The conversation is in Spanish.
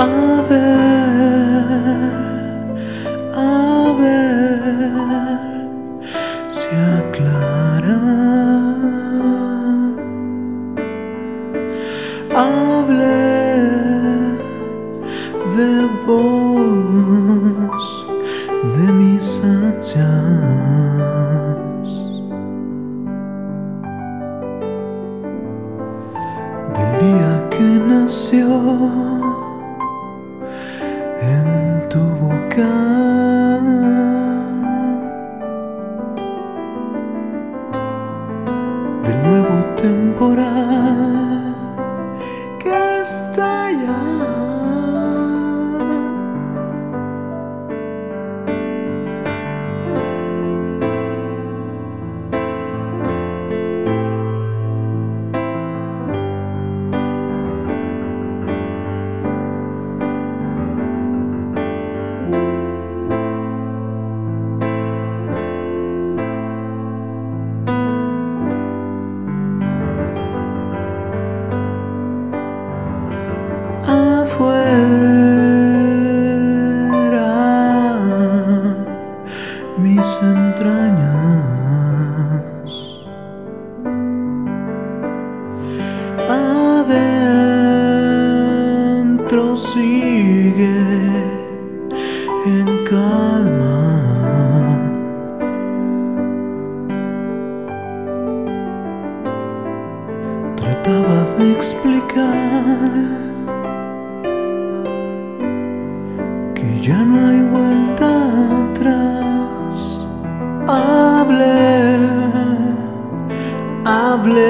A ver, a ver, se aclara. Hable de vos, de mis ansias, del día que nació. God. entrañas. Adentro sigue en calma. Trataba de explicar que ya no I'm blessed.